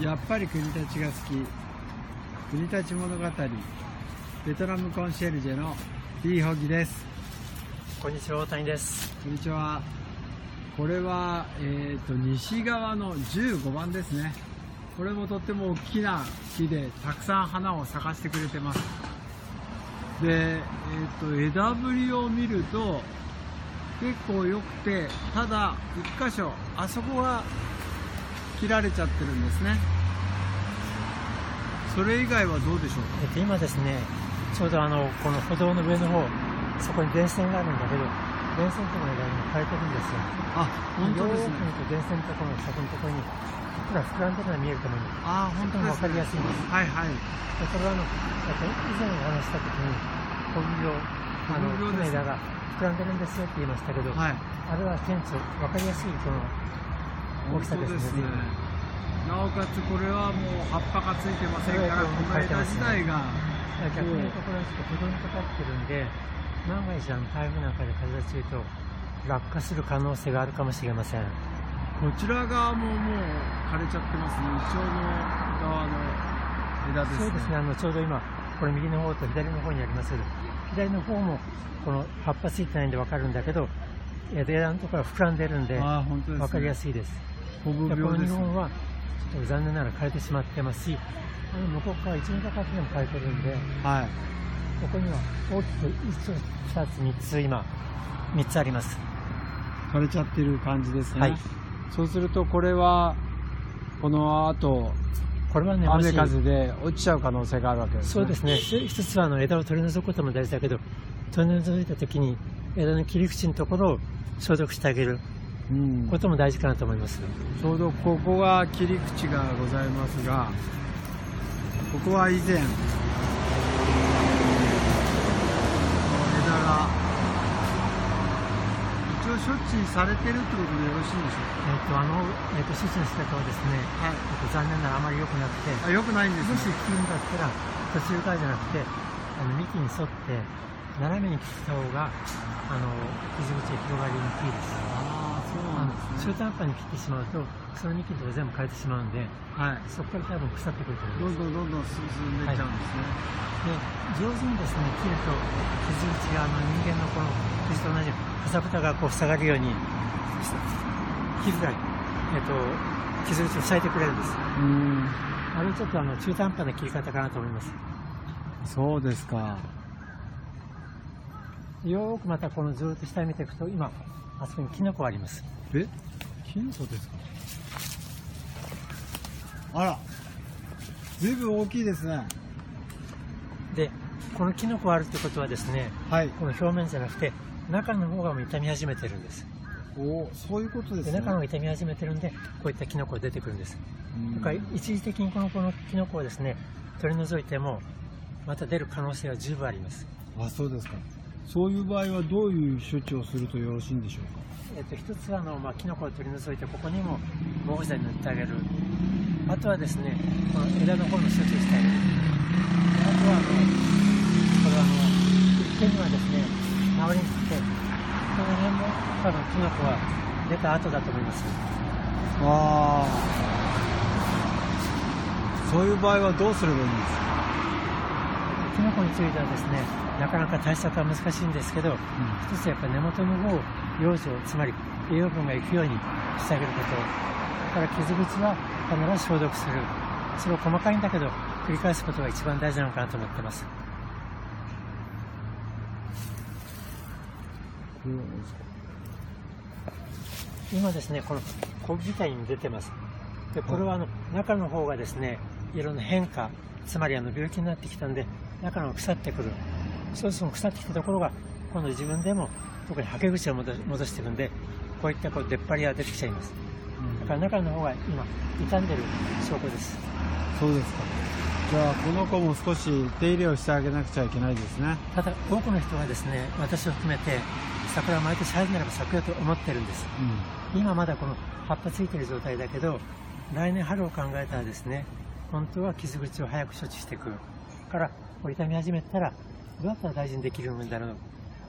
やっぱり国立が好き。国立物語。ベトナムコンシェルジェの T ホギです。こんにちは大谷です。こんにちは。これは、えーと、西側の15番ですね。これもとっても大きな木でたくさん花を咲かせてくれてます。で、えーと、枝ぶりを見ると結構良くてただ1箇所あそこが切られちゃってるんですね。それ以外はどうでしょうか、えっと、今ですねちょうどあのこの歩道の上の方そこに電線があるんだけど電線との間に変えてるんですよ。あ本当ですね。電線とこの先のところにふら膨らんでるのが見えると思いますあ本当です、ね、分かりやすいんです。はいはい。これはあの以前お話した時に小麦をあの木の枝が膨らんでるんですよって言いましたけど、はい、あれは顕著分かりやすいこの大きさですね。なおかつこれはもう葉っぱがついてませんからこの枝自体が。逆に言うところはちょっと手どにかかってるんで万が一あの台風なんかで風が強いと落下する可能性があるかもしれません。こちら側ももう枯れちゃってますね。イチョウの側の枝ですね。そうですね。あのちょうど今これ右の方と左の方にあります。けど左の方もこの葉っぱついてないんで分かるんだけど枝のところは膨らんでるんで分かりやすいですこの2本はちょっと残念ながら枯れてしまってますしあの向こう側1メートル角でも枯れてるんで、はい、ここには大きく1つ、2つ、3つ今、3つあります。枯れちゃってる感じですね。はい。そうするとこれは、この後、これはね、雨風で落ちちゃう可能性があるわけですね。そうですね。一つはあの枝を取り除くことも大事だけど、取り除いた時に枝の切り口のところを消毒してあげることも大事かなと思います。ちょうどここが切り口がございますが、ここは以前、処置されてるってことでよろしいんでしょうか、えっとあのえっと処置の仕方はですね、はい。えっと、残念ながらあまり良くなくてあ良くないんです、ね、もし切るんだったら途中からじゃなくてあの幹に沿って斜めに切った方があの傷口が広がりにくいですああそうなんですね。中途半端に切ってしまうとその幹のとこ全部変えてしまうんで、はい、そこから多分腐ってくると思います。どんどんどんどん進んでいっちゃうんですね、はい、で上手にですね切ると傷口があの人間のこの傷と同じようにかさぶたがこう塞がるように傷が、えっと、傷口を塞いでくれるんです。うん。あれちょっとあの中途半端な切り方かなと思います。そうですか。よくまたこのずっと下に見ていくと今あそこにキノコあります。え？キノコですか？あら。ずいぶん大きいですね。でこのキノコあるってことはですね、はい、この表面じゃなくて中の方がもう傷み始めてるんです。おそういうことですね。中の方が傷み始めてるんでこういったキノコが出てくるんです。だから一時的にこのこのキノコをですね取り除いてもまた出る可能性は十分あります。あそうですかそういう場合はどういう処置をするとよろしいんでしょうか？えっと、一つはあの、まあ、キノコを取り除いてここにも防腐剤塗ってあげるあとはですねこの枝の方の処置をしてあげるあとはあのこれはあの一点にはですね周りに来て、この辺も多分キノコは出た後だと思います。ああ。そういう場合はどうすればいいんですか？キノコについてはですね、なかなか対策は難しいんですけど、うん、一つやっぱ根元の方を養生、つまり栄養分が行くようにしてあげること。から傷口は必ず消毒する。それを細かいんだけど、繰り返すことが一番大事なのかなと思ってます。今ですね、この小自体に出てます。で、これはあの中の方がですね、いろんな変化、つまりあの病気になってきたんで、中の腐ってくる。そうすると腐ってきたところが、今度自分でも特にはけ口を戻していくんで、こういったこう出っ張りが出てきちゃいます。だから中の方が今、傷んでる証拠です。そうですか。じゃあこの子も少し手入れをしてあげなくちゃいけないですねただ多くの人はですね私を含めて桜は毎年春ならば咲くよと思ってるんです、うん、今まだこの葉っぱついてる状態だけど来年春を考えたらですね本当は傷口を早く処置していくから痛み始めたらどうやったら大事にできるんだろう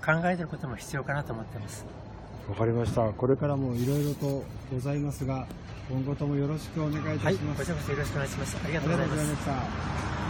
考えてることも必要かなと思ってますわかりましたこれからもいろいろとございますが今後ともよろしくお願いいたします。はい、こちらこそよろしくお願いします。ありがとうございます。